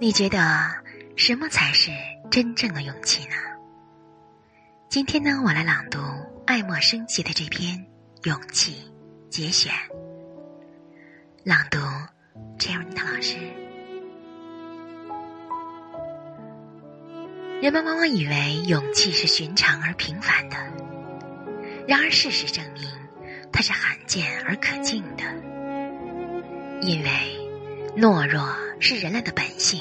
你觉得什么才是真正的勇气呢？今天呢，我来朗读爱默生写的这篇《勇气》节选，朗读 c h e r i t 老师。人们往往以为勇气是寻常而平凡的，然而事实证明，它是罕见而可敬的，因为。懦弱是人类的本性。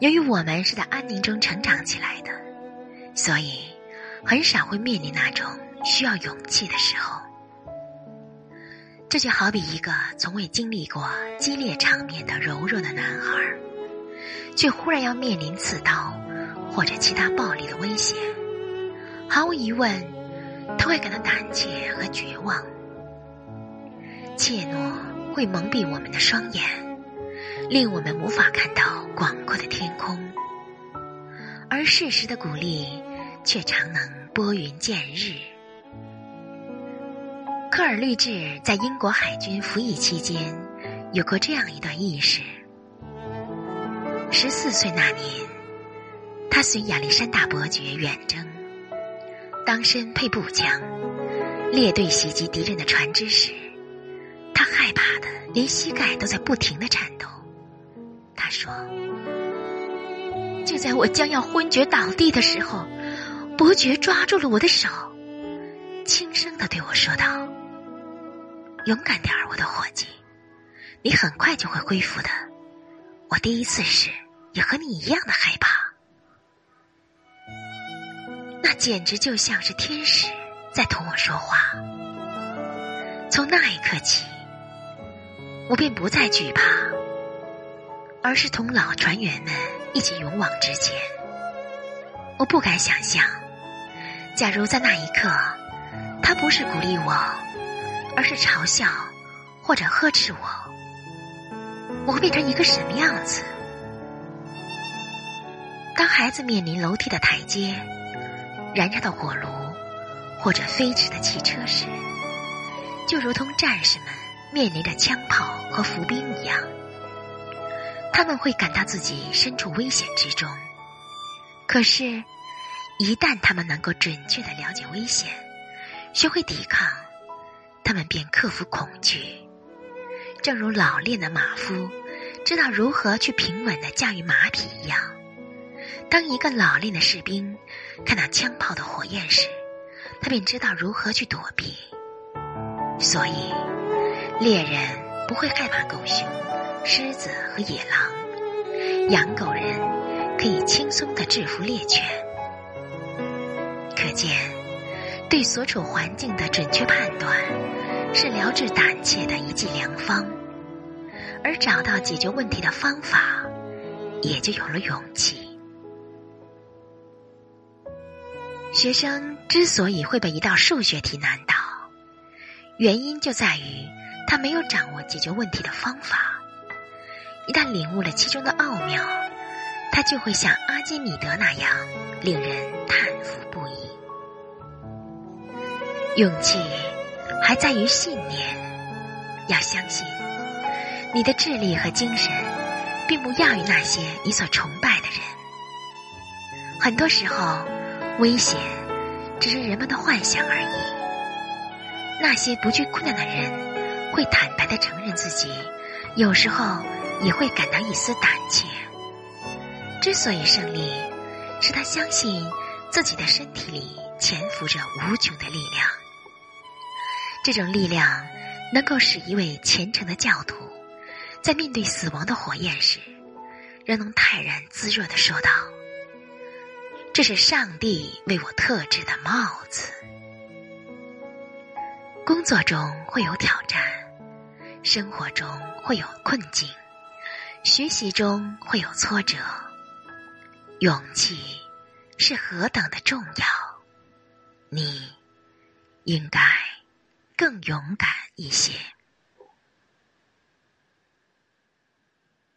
由于我们是在安宁中成长起来的，所以很少会面临那种需要勇气的时候。这就好比一个从未经历过激烈场面的柔弱的男孩，却忽然要面临刺刀或者其他暴力的威胁，毫无疑问，他会感到胆怯和绝望。怯懦。会蒙蔽我们的双眼，令我们无法看到广阔的天空；而事实的鼓励却常能拨云见日。科尔律治在英国海军服役期间，有过这样一段轶事：十四岁那年，他随亚历山大伯爵远征，当身配步枪，列队袭击敌人的船只时。他害怕连膝盖都在不停的颤抖。他说：“就在我将要昏厥倒地的时候，伯爵抓住了我的手，轻声的对我说道：‘勇敢点儿，我的伙计，你很快就会恢复的。我第一次时也和你一样的害怕。’那简直就像是天使在同我说话。从那一刻起。”我便不再惧怕，而是同老船员们一起勇往直前。我不敢想象，假如在那一刻，他不是鼓励我，而是嘲笑或者呵斥我，我会变成一个什么样子？当孩子面临楼梯的台阶、燃烧的火炉或者飞驰的汽车时，就如同战士们。面临着枪炮和伏兵一样，他们会感到自己身处危险之中。可是，一旦他们能够准确的了解危险，学会抵抗，他们便克服恐惧。正如老练的马夫知道如何去平稳的驾驭马匹一样，当一个老练的士兵看到枪炮的火焰时，他便知道如何去躲避。所以。猎人不会害怕狗熊、狮子和野狼，养狗人可以轻松的制服猎犬。可见，对所处环境的准确判断是疗治胆怯的一剂良方，而找到解决问题的方法，也就有了勇气。学生之所以会被一道数学题难倒，原因就在于。他没有掌握解决问题的方法，一旦领悟了其中的奥妙，他就会像阿基米德那样令人叹服不已。勇气还在于信念，要相信你的智力和精神并不亚于那些你所崇拜的人。很多时候，危险只是人们的幻想而已。那些不惧困难的人。会坦白的承认自己，有时候也会感到一丝胆怯。之所以胜利，是他相信自己的身体里潜伏着无穷的力量。这种力量能够使一位虔诚的教徒，在面对死亡的火焰时，仍能泰然自若的说道：“这是上帝为我特制的帽子。”工作中会有挑战。生活中会有困境，学习中会有挫折，勇气是何等的重要，你应该更勇敢一些。